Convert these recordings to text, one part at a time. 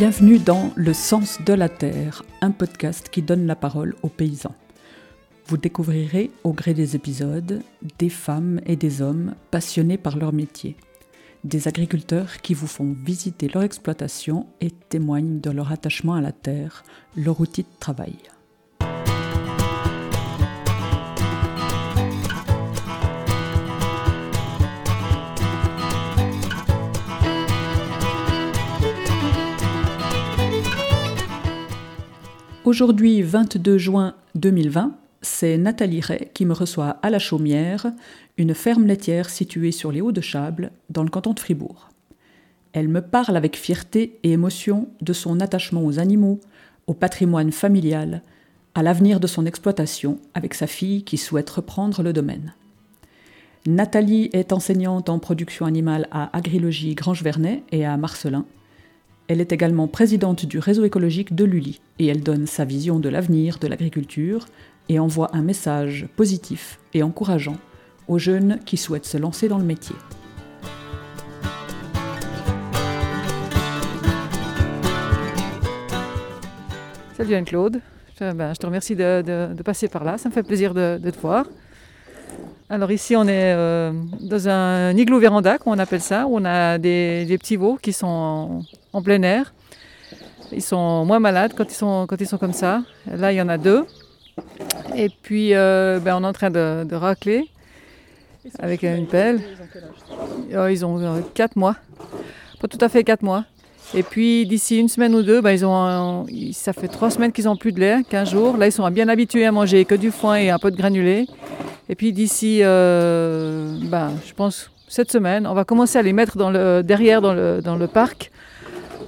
Bienvenue dans Le sens de la terre, un podcast qui donne la parole aux paysans. Vous découvrirez au gré des épisodes des femmes et des hommes passionnés par leur métier, des agriculteurs qui vous font visiter leur exploitation et témoignent de leur attachement à la terre, leur outil de travail. Aujourd'hui, 22 juin 2020, c'est Nathalie Ray qui me reçoit à la Chaumière, une ferme laitière située sur les Hauts de Chable, dans le canton de Fribourg. Elle me parle avec fierté et émotion de son attachement aux animaux, au patrimoine familial, à l'avenir de son exploitation avec sa fille qui souhaite reprendre le domaine. Nathalie est enseignante en production animale à Agrilogie Grange-Vernet et à Marcelin. Elle est également présidente du réseau écologique de Lully et elle donne sa vision de l'avenir de l'agriculture et envoie un message positif et encourageant aux jeunes qui souhaitent se lancer dans le métier. Salut Anne-Claude, je, ben, te remercie de, passer par là, ça me fait plaisir de te voir. Alors ici on est euh, dans un igloo véranda, comme on appelle ça, où on a des, petits veaux qui sont en, plein air. Ils sont moins malades quand ils sont, quand ils sont comme ça. Là il y en a deux. Et puis, euh, ben, on est en train de, racler avec une pelle. Ils ont 4 mois. Pas tout à fait 4 mois. Et puis d'ici une semaine ou deux, ben, ils ont, ça fait 3 semaines qu'ils n'ont plus de lait, 15 jours. Là, ils sont bien habitués à manger que du foin et un peu de granulé. Et puis d'ici, euh, ben, je pense, cette semaine, on va commencer à les mettre dans le, derrière dans le, dans le parc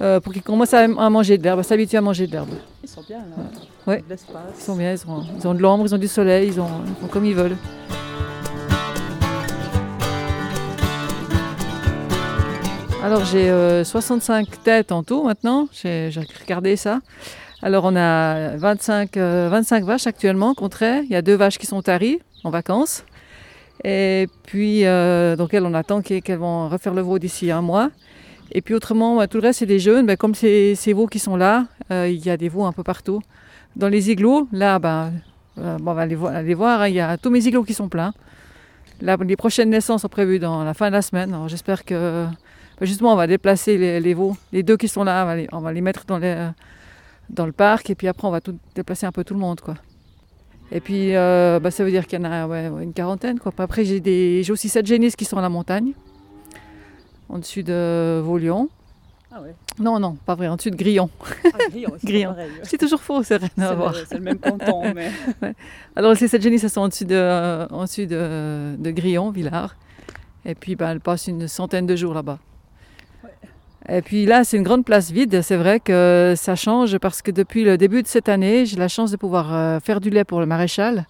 euh, pour qu'ils commencent à, à manger de l'herbe, à s'habituer à manger de l'herbe. Ils sont bien là. Ouais. Ils sont bien, ils ont, ils ont de l'ombre, ils ont du soleil, ils, ont, ils font comme ils veulent. Alors j'ai euh, 65 têtes en tout maintenant, j'ai regardé ça. Alors on a 25, euh, 25 vaches actuellement qu'on. Il y a deux vaches qui sont taries en vacances. Et puis euh, donc elles on attend qu'elles vont refaire le veau d'ici un mois. Et puis autrement, tout le reste c'est des jeunes. Bah, comme ces, ces veaux qui sont là, euh, il y a des veaux un peu partout. Dans les igloos, là, bon, on va aller voir, hein, il y a tous mes igloos qui sont pleins. Là, les prochaines naissances sont prévues dans la fin de la semaine. J'espère que justement on va déplacer les, les, veaux, les deux qui sont là, on va les, on va les mettre dans, les, dans le parc et puis après on va tout, déplacer un peu tout le monde. Quoi. Et puis euh, bah, ça veut dire qu'il y en a ouais, une quarantaine. Quoi. Après j'ai aussi sept génisses qui sont à la montagne, en dessus de Vaulion. Ah ouais. Non, non, pas vrai, en dessus de Grillon. Ah, Grillon, Grillon. C'est toujours faux, c'est rien à voir. C'est le même canton. Mais... ouais. Alors ces sept génisses, elles sont en dessus de, euh, en dessus de, de Grillon, Villars. Et puis bah, elles passent une centaine de jours là-bas. Et puis là, c'est une grande place vide. C'est vrai que ça change parce que depuis le début de cette année, j'ai la chance de pouvoir euh, faire du lait pour le maréchal.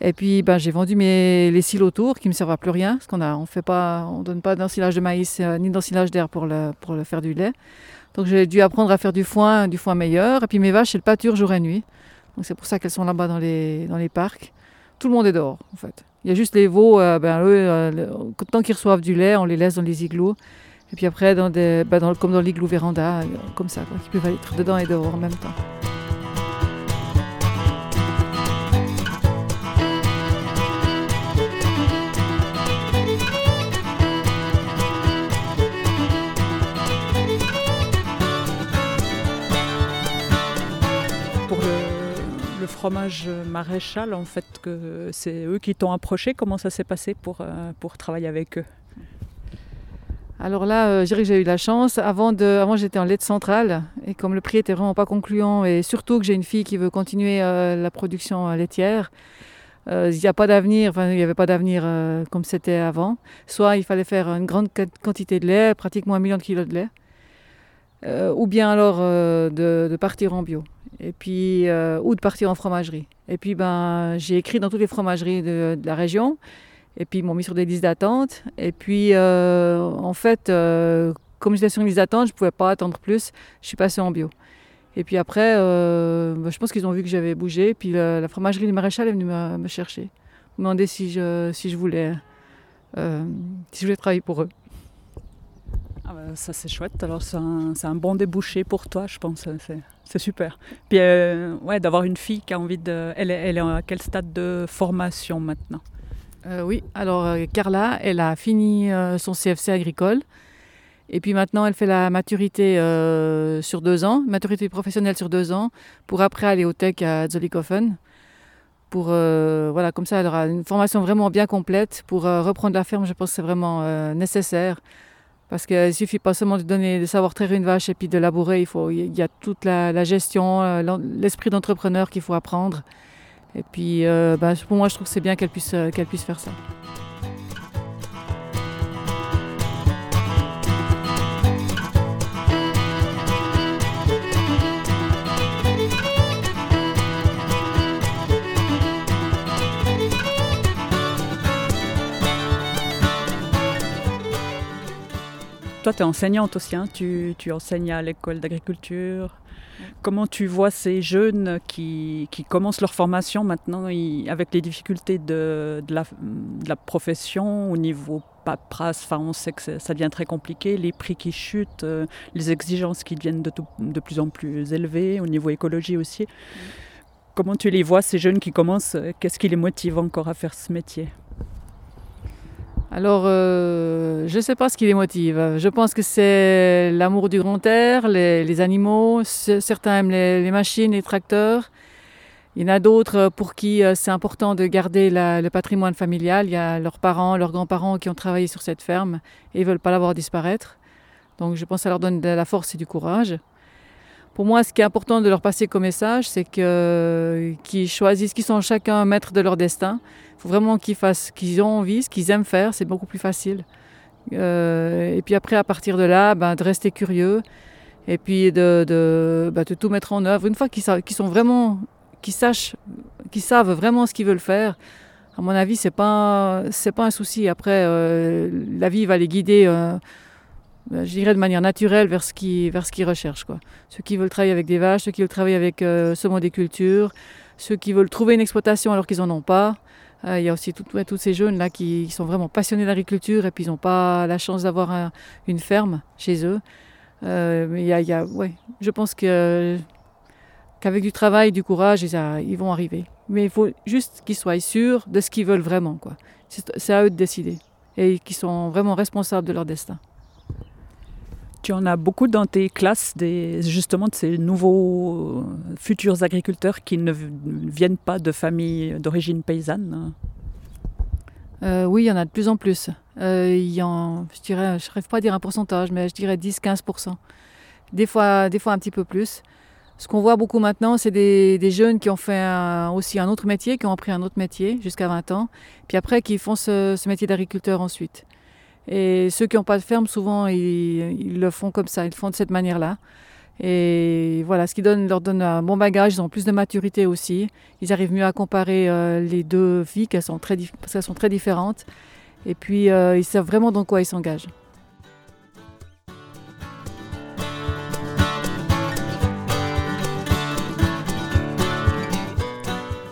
Et puis, ben, j'ai vendu mes, les silos autour qui ne me servent à plus rien parce qu'on a, on fait donne pas d'ensilage de maïs euh, ni d'ensilage d'air pour le, faire du lait. Donc, j'ai dû apprendre à faire du foin, du foin meilleur. Et puis, mes vaches, elles pâturent jour et nuit. Donc, c'est pour ça qu'elles sont là-bas dans les, dans les parcs. Tout le monde est dehors, en fait. Il y a juste les veaux, euh, ben, eux, tant qu'ils reçoivent du lait, on les laisse dans les igloos. Et puis après, bah comme dans l'igloo véranda, comme ça, quoi, qui peuvent être dedans et dehors en même temps. Pour le, le fromage maréchal, en fait, que c'est eux qui t'ont approché. Comment ça s'est passé pour, euh, pour travailler avec eux? Alors là, euh, je dirais que j'ai eu la chance. Avant, de, avant j'étais en lait centrale et comme le prix était vraiment pas concluant et surtout que j'ai une fille qui veut continuer euh, la production laitière, euh, il n'y a pas d'avenir, enfin il avait pas d'avenir comme c'était avant. Soit il fallait faire une grande quantité de lait, pratiquement un million de kilos de lait, ou bien alors de, partir en bio, et puis ou de partir en fromagerie. Et puis ben j'ai écrit dans toutes les fromageries de la région. Et puis ils m'ont mis sur des listes d'attente. Et puis euh, en fait, euh, comme j'étais sur une liste d'attente, je ne pouvais pas attendre plus. Je suis passée en bio. Et puis après, euh, je pense qu'ils ont vu que j'avais bougé. Puis la, fromagerie du maréchal est venue me, chercher, me demander si je, si je voulais, si je voulais travailler pour eux. Ah bah, ça c'est chouette, alors c'est un, bon débouché pour toi, je pense, c'est super. Puis ouais, d'avoir une fille qui a envie de... Elle elle est à quel stade de formation maintenant? Euh, Oui, alors euh, Carla, elle a fini son CFC agricole, et puis maintenant elle fait la maturité sur deux ans, maturité professionnelle sur deux ans, pour après aller au tech à Zollikofen. Pour, voilà, comme ça, elle aura une formation vraiment bien complète pour reprendre la ferme. Je pense que c'est vraiment nécessaire. Parce qu'il ne suffit pas seulement de donner, de savoir traire une vache et puis de labourer. Il, faut, il y a toute la, gestion, euh, l'esprit d'entrepreneur qu'il faut apprendre. Et puis, euh, bah, pour moi, je trouve que c'est bien qu'elle puisse, euh, qu'elle puisse faire ça. Toi, tu es enseignante aussi, hein. tu, enseignes à l'école d'agriculture. Comment tu vois ces jeunes qui, commencent leur formation maintenant avec les difficultés de, la, profession au niveau paperasse enfin, On sait que ça devient très compliqué, les prix qui chutent, euh, les exigences qui deviennent de, de, plus en plus élevées, au niveau écologie aussi. Comment tu les vois, ces jeunes qui commencent Qu'est-ce qui les motive encore à faire ce métier? Alors, euh, je ne sais pas ce qui les motive. Je pense que c'est l'amour du grand air, les, animaux. Certains aiment les, machines, les tracteurs. Il y en a d'autres pour qui euh, c'est important de garder le patrimoine familial. Il y a leurs parents, leurs grands-parents qui ont travaillé sur cette ferme et ils ne veulent pas la voir disparaître. Donc, je pense que ça leur donne de la force et du courage. Pour moi, ce qui est important de leur passer comme message, c'est qu'ils choisissent, qu'ils sont chacun maître de leur destin. Il faut vraiment qu'ils fassent ce qu'ils ont envie, ce qu'ils aiment faire, c'est beaucoup plus facile. Euh, et puis après, à partir de là, ben, de rester curieux et puis de, ben, tout mettre en œuvre. Une fois qu'ils sont vraiment, qu'ils sachent, qu'ils savent vraiment ce qu'ils veulent faire, à mon avis, c'est pas, pas un souci. Après, euh, la vie va les guider. Euh, je dirais de manière naturelle vers ce qu'ils vers ce recherchent. Quoi. Ceux qui veulent travailler avec des vaches, ceux qui veulent travailler avec euh, des cultures, ceux qui veulent trouver une exploitation alors qu'ils n'en ont pas. Euh, il y a aussi tous ces jeunes-là qui, sont vraiment passionnés d'agriculture et puis ils n'ont pas la chance d'avoir une ferme chez eux. il y a, ouais, je pense que, qu'avec du travail, du courage, ils, ils vont arriver. Mais il faut juste qu'ils soient sûrs de ce qu'ils veulent vraiment. C'est, à eux de décider et qu'ils sont vraiment responsables de leur destin. Tu en as beaucoup dans tes classes, justement, de ces nouveaux euh, futurs agriculteurs qui ne viennent pas de familles d'origine paysanne? Euh, Oui, il y en a de plus en plus. Euh, y en, je dirais, je rêve pas à dire un pourcentage, mais je dirais 10-15%. Des fois, des fois un petit peu plus. Ce qu'on voit beaucoup maintenant, c'est des, jeunes qui ont fait aussi un autre métier, qui ont appris un autre métier jusqu'à 20 ans, puis après qui font ce métier d'agriculteur ensuite. Et ceux qui n'ont pas de ferme, souvent, ils, le font comme ça, ils le font de cette manière-là. Et voilà, ce qui donne, leur donne un bon bagage, ils ont plus de maturité aussi. Ils arrivent mieux à comparer euh, les deux vies, qu'elles sont très, parce qu'elles sont très différentes. Et puis, euh, ils savent vraiment dans quoi ils s'engagent.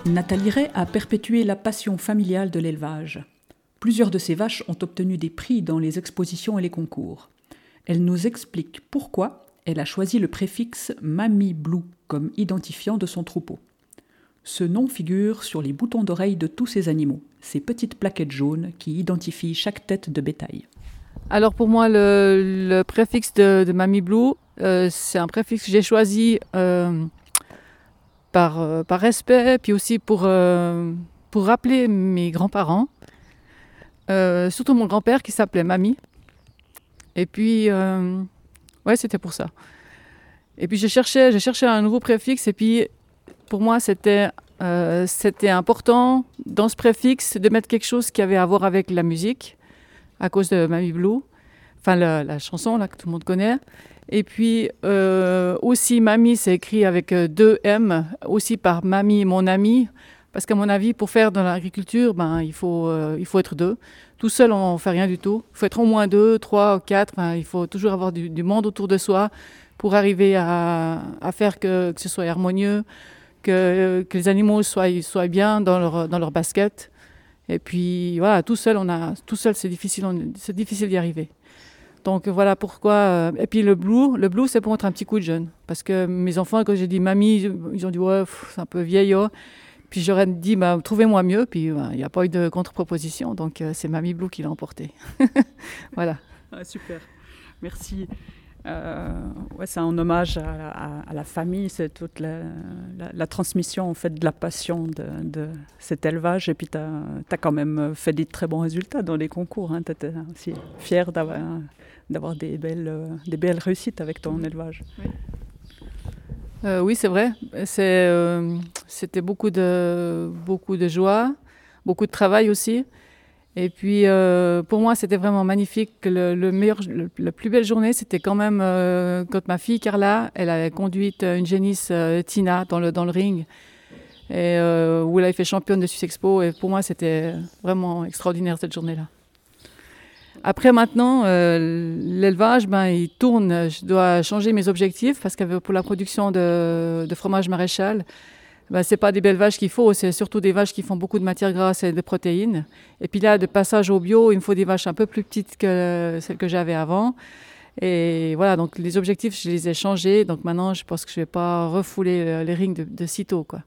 Nathalie Ray a perpétué la passion familiale de l'élevage. Plusieurs de ces vaches ont obtenu des prix dans les expositions et les concours. Elle nous explique pourquoi elle a choisi le préfixe Mamie Blue comme identifiant de son troupeau. Ce nom figure sur les boutons d'oreilles de tous ces animaux, ces petites plaquettes jaunes qui identifient chaque tête de bétail. Alors pour moi, le, préfixe de, Mamie Blue, euh, c'est un préfixe que j'ai choisi euh, par, euh, par respect, puis aussi pour, pour rappeler mes grands-parents euh, surtout mon grand-père qui s'appelait Mamie. Et puis, euh, ouais, c'était pour ça. Et puis, j'ai cherché, j'ai cherché un nouveau préfixe. Et puis, pour moi, c'était, euh, c'était important dans ce préfixe de mettre quelque chose qui avait à voir avec la musique, à cause de Mamie Blue. Enfin, la, chanson là, que tout le monde connaît. Et puis aussi, Mamie, c'est écrit avec deux M, aussi par Mamie, mon ami. Parce qu'à mon avis, pour faire dans l'agriculture, ben, il, faut, euh, il faut être deux. Tout seul, on ne fait rien du tout. Il faut être au moins deux, trois, quatre. il faut toujours avoir du, monde autour de soi pour arriver à, à faire que, que, ce soit harmonieux, que, que, les animaux soient, soient bien dans leur, dans leur basket. Et puis voilà, tout seul, seul, c'est difficile, difficile d'y arriver. Donc voilà pourquoi. euh, et puis le blue, le blue c'est pour mettre un petit coup de jeune. Parce que mes enfants, quand j'ai dit mamie, ils ont dit ouais, c'est un peu vieillot. Puis j'aurais dit bah, trouvez-moi mieux. Puis bah, il n'y a pas eu de contre-proposition. Donc euh, c'est Mamie Blue qui l'a emporté. voilà. Ah, super, merci. Euh, ouais, c'est un hommage à, à- à la famille, c'est toute la, la- la transmission en fait de la passion de, de cet élevage. Et puis tu as, quand même fait des très bons résultats dans les concours. Tu étais aussi fier d'avoir, d'avoir des, belles, des belles réussites avec ton élevage. Euh, oui, c'est vrai. Euh, c'était beaucoup de, beaucoup de joie, beaucoup de travail aussi. Et puis, euh, pour moi, c'était vraiment magnifique. Le, le meilleur, le- la plus belle journée, c'était quand même quand ma fille Carla, elle avait conduit une génisse Tina dans le, dans le ring, et, où elle avait fait championne de Suisse. Et pour moi, c'était vraiment extraordinaire cette journée-là. Après maintenant, euh, l'élevage, ben, il tourne. Je dois changer mes objectifs parce que pour la production de, fromage maréchal, ben, c'est pas des belles vaches qu'il faut, c'est surtout des vaches qui font beaucoup de matières grasses et de protéines. Et puis là, de passage au bio, il me faut des vaches un peu plus petites que celles que j'avais avant. Et voilà, donc les objectifs, je les ai changés. Donc maintenant, je pense que je vais pas refouler euh, les rings de, de sitôt, quoi.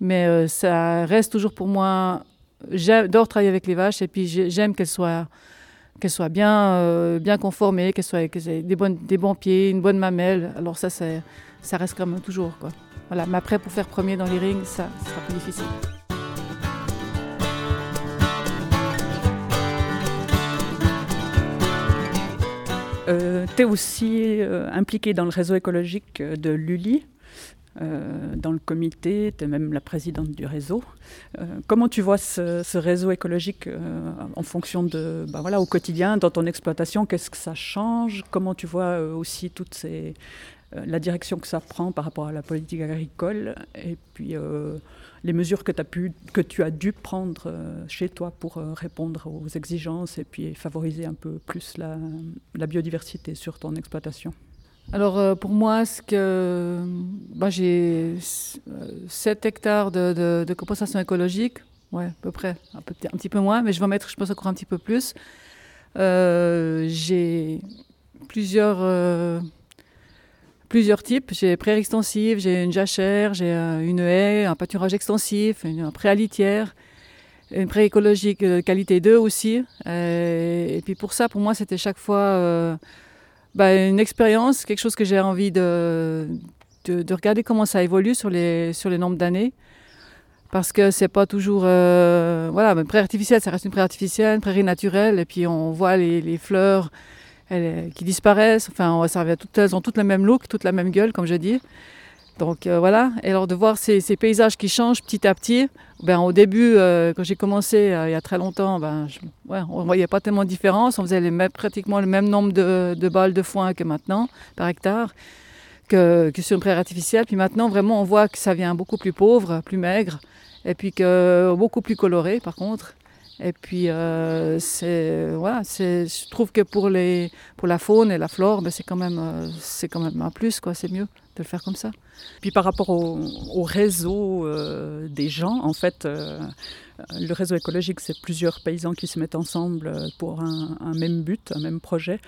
Mais euh, ça reste toujours pour moi. J'adore travailler avec les vaches et puis j'ai- j'aime qu'elles soient qu'elles soient bien, euh, bien conformées, qu'elles soient qu'elles aient des, des bons pieds, une bonne mamelle. Alors ça, ça reste même toujours. Quoi. Voilà. Mais après, pour faire premier dans les rings, ça, sera plus difficile. tu es aussi euh, impliqué dans le réseau écologique euh, de l'ULI. Euh, dans le comité, tu es même la présidente du réseau. Euh, comment tu vois ce, réseau écologique euh, en fonction de, ben voilà, au quotidien, dans ton exploitation, qu'est-ce que ça change? Comment tu vois aussi toutes la direction que ça prend par rapport à la politique agricole? Et puis les mesures que, tu as dû prendre chez toi pour répondre aux exigences et puis favoriser un peu plus la biodiversité sur ton exploitation? Alors euh, pour moi, ce que bah, j'ai 7 hectares de, compensation écologique, ouais, à peu près, un, petit peu moins, mais je vais en mettre, je pense, encore un petit peu plus. Euh, j'ai plusieurs, euh, plusieurs types. J'ai prairie extensive, j'ai une jachère, j'ai une haie, un pâturage extensif, un pré à litière, une prairie écologique qualité 2 aussi. Et, puis pour ça, pour moi, c'était chaque fois euh, bah, une expérience, quelque chose que j'ai envie de, de, de, regarder comment ça évolue sur les, sur les nombres d'années. Parce que c'est pas toujours. Euh, voilà, mais prairie artificielle, ça reste une prairie artificielle, une prairie naturelle, et puis on voit les, les fleurs elles, qui disparaissent. Enfin, ça revient toutes, elles ont toutes le même look, toutes la même gueule, comme je dis. Donc euh, voilà. Et alors de voir ces, paysages qui changent petit à petit. Ben, au début, euh, quand j'ai commencé euh, il y a très longtemps, ben, on ne voyait pas tellement de différence. On faisait pratiquement le même nombre de, de, balles de foin que maintenant, par hectare, que, sur une prairie artificielle. Puis maintenant, vraiment, on voit que ça vient beaucoup plus pauvre, plus maigre, et puis que beaucoup plus coloré, par contre. Et puis, euh, voilà, je trouve que pour, les, pour la faune et la flore, ben, c'est, quand même, quand même un plus, c'est mieux de le faire comme ça. Puis par rapport au, au réseau euh, des gens, en fait, euh, le réseau écologique, c'est plusieurs paysans qui se mettent ensemble euh, pour un, même but, un même projet.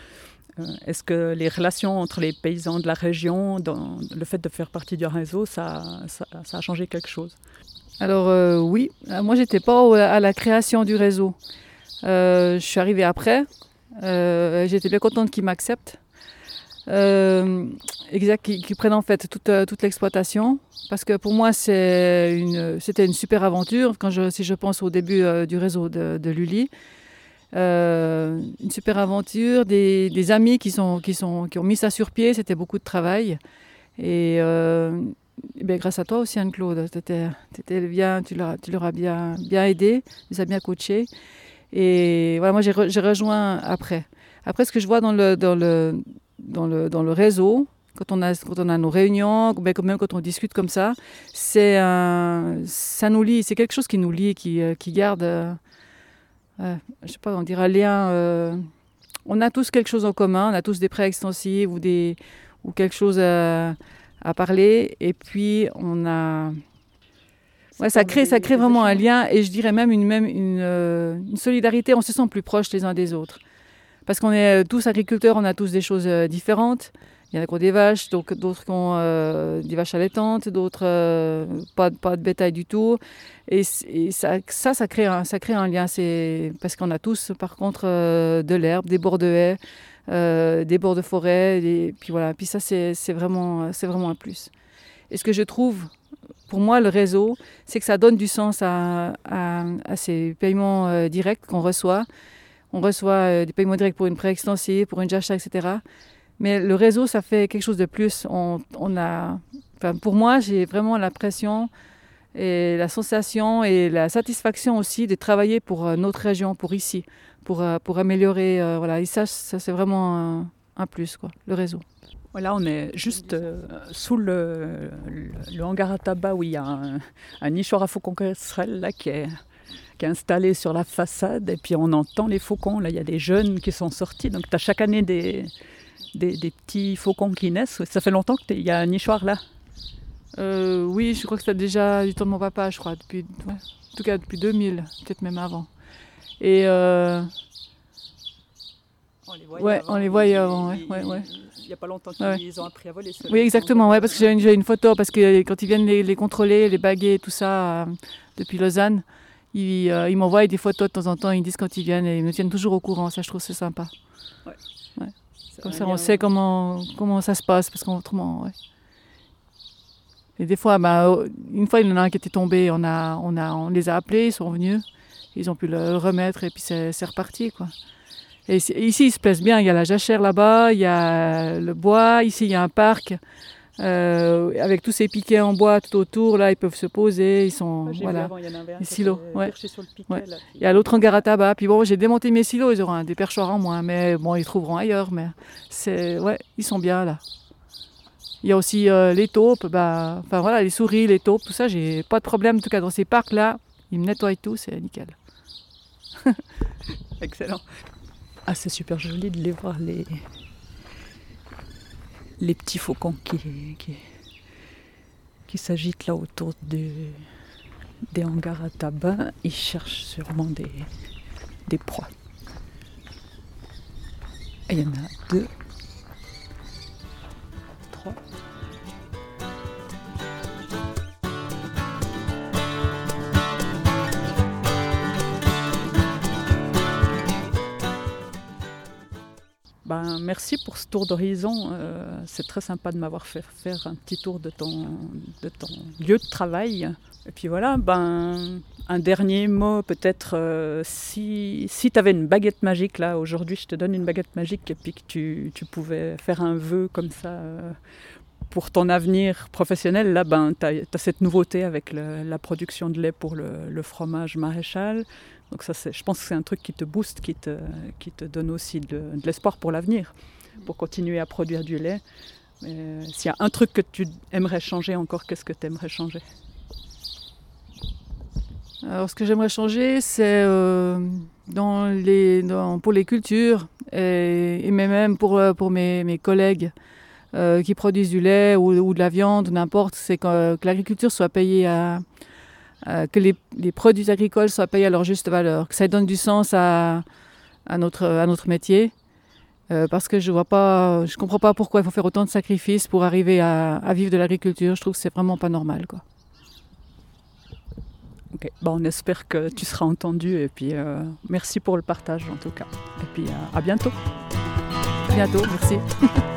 Est-ce que les relations entre les paysans de la région, dans le fait de faire partie du réseau, ça, a changé quelque chose? Alors oui, moi j'étais pas à la création du réseau. Je suis arrivée après. J'étais bien contente qu'ils m'acceptent. Euh, exact, qu'ils qu prennent en fait toute, toute l'exploitation. Parce que pour moi c'était une, une super aventure. Quand je, si je pense au début euh, du réseau de, de Lully. Euh, une super aventure, des, des, amis qui, sont, qui, sont, qui ont mis ça sur pied, c'était beaucoup de travail. Et euh, ben, grâce à toi aussi, Anne-Claude, bien, tu leur as bien, bien aidé, tu les as bien coachés. Et voilà, moi j'ai re, rejoint après. Après, ce que je vois dans le, dans le, dans le, dans le réseau, quand on, a, quand on a nos réunions, ben, même quand on discute comme ça, c'est ça nous lie, c'est quelque chose qui nous lie, qui, qui garde, euh, je sais pas, on dirait lien. Euh, on a tous quelque chose en commun, on a tous des prêts extensifs ou, des, ou quelque chose à à parler et puis on a ouais, ça crée ça crée vraiment un lien et je dirais même une même une, euh, une, solidarité on se sent plus proches les uns des autres parce qu'on est tous agriculteurs, on a tous des choses différentes. Il y en a qui ont des vaches, d'autres qui ont des vaches allaitantes, d'autres pas, de bétail du tout. Et, ça, ça, crée un, lien. Parce qu'on a tous, par contre, de l'herbe, des bords de haies, des bords de forêt. Et puis voilà. Puis ça, c'est vraiment, un plus. Et ce que je trouve pour moi, le réseau, c'est que ça donne du sens à, ces paiements euh, directs qu'on reçoit. On reçoit euh, des paiements directs pour une prêt extensive, pour une JACHA, etc. Mais le réseau, ça fait quelque chose de plus. On, a, pour moi, j'ai vraiment l'impression et la sensation et la satisfaction aussi de travailler pour euh, notre région, pour ici, pour, pour améliorer. voilà. Et ça, ça c'est vraiment un, plus, quoi, le réseau. Voilà, on est juste euh, sous le, hangar à tabac où il y a un, un nichoir à faucons là qui qui est installé sur la façade et puis on entend les faucons. Là, il y a des jeunes qui sont sortis. Donc, tu as chaque année des, des, petits faucons qui naissent. Ça fait longtemps qu'il y a un nichoir là? Euh, Oui, je crois que c'est déjà du temps de mon papa, je crois. Depuis, en tout cas, depuis 2000, peut-être même avant. Et. Euh, on les voyait ouais, avant. On les voyait avant, ouais, ouais, ouais il n'y a pas longtemps qu'ils ont appris à voler. Oui, exactement, ouais, parce que j'ai une, une, photo, parce que quand ils viennent les, contrôler, les baguer, tout ça, euh, depuis Lausanne, ils, euh, ils m'envoient des photos de temps en temps, ils disent quand ils viennent et ils me tiennent toujours au courant, ça je trouve c'est sympa. Ouais. Comme ça on sait comment, comment ça se passe, parce qu'autrement, ouais. Et des fois, bah, une fois il y en a un qui était tombé, on, a, on, a, on les a appelés, ils sont venus, ils ont pu le remettre et puis c'est reparti quoi. Et ici, ils se plaisent bien. Il y a la jachère là-bas, il y a le bois. Ici, il y a un parc euh, avec tous ces piquets en bois tout autour. Là, ils peuvent se poser. Ils sont voilà. il y en un silos. Ouais. Sur le piquet, ouais. il y a l'autre hangar à tabac. Puis bon, j'ai démonté mes silos. Ils auront des perchoirs en moins, mais bon, ils trouveront ailleurs. Mais c'est ouais, ils sont bien là. Il y a aussi euh, les taupes, bah, enfin voilà, les souris, les taupes, tout ça. J'ai pas de problème. En tout cas, dans ces parcs là, ils me nettoient tout, c'est nickel. Excellent. Ah, c'est super joli de les voir, les, les petits faucons qui, qui, s'agitent là autour des hangars à tabac. Ils cherchent sûrement des, des proies. il y en a deux, Ben, merci pour ce tour d'horizon. Euh, c'est très sympa de m'avoir fait faire un petit tour de ton, de ton lieu de travail. Et puis voilà, ben, un dernier mot peut-être. Euh, si si tu avais une baguette magique, là, aujourd'hui, je te donne une baguette magique et puis que tu, tu pouvais faire un vœu comme ça euh, pour ton avenir professionnel, là, ben, tu as, cette nouveauté avec la production de lait pour le, le fromage maréchal. Donc ça, je pense que c'est un truc qui te booste, qui te, qui te donne aussi de, l'espoir pour l'avenir, pour continuer à produire du lait. S'il y a un truc que tu aimerais changer encore, qu'est-ce que tu aimerais changer? Alors ce que j'aimerais changer, c'est euh, pour les cultures et, même pour, euh, mes, collègues. Euh, qui produisent du lait ou, de la viande, n'importe, c'est que l'agriculture soit payée à, euh, que les, les, produits agricoles soient payés à leur juste valeur, que ça donne du sens à, à, notre, à notre métier. Euh, parce que je vois pas, je comprends pas pourquoi il faut faire autant de sacrifices pour arriver à, à vivre de l'agriculture. Je trouve que c'est vraiment pas normal, quoi. Ok, bon, on espère que tu seras entendu et puis euh, merci pour le partage en tout cas. Et puis à bientôt. À bientôt, merci.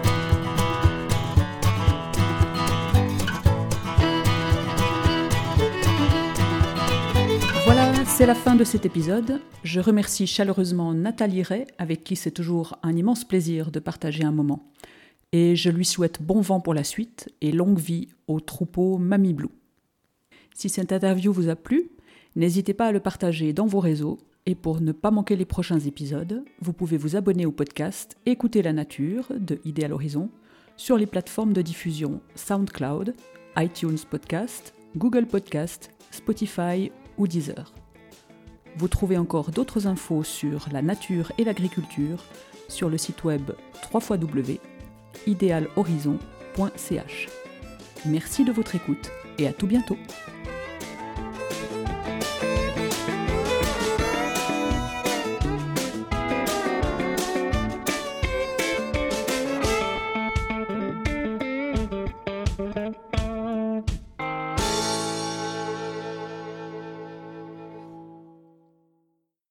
C'est la fin de cet épisode. Je remercie chaleureusement Nathalie Ray, avec qui c'est toujours un immense plaisir de partager un moment. Et je lui souhaite bon vent pour la suite et longue vie au troupeau Mamie Blue. Si cette interview vous a plu, n'hésitez pas à le partager dans vos réseaux. Et pour ne pas manquer les prochains épisodes, vous pouvez vous abonner au podcast Écouter la nature de Idéal Horizon sur les plateformes de diffusion SoundCloud, iTunes Podcast, Google Podcast, Spotify ou Deezer. Vous trouvez encore d'autres infos sur la nature et l'agriculture sur le site web www.idealhorizon.ch. Merci de votre écoute et à tout bientôt.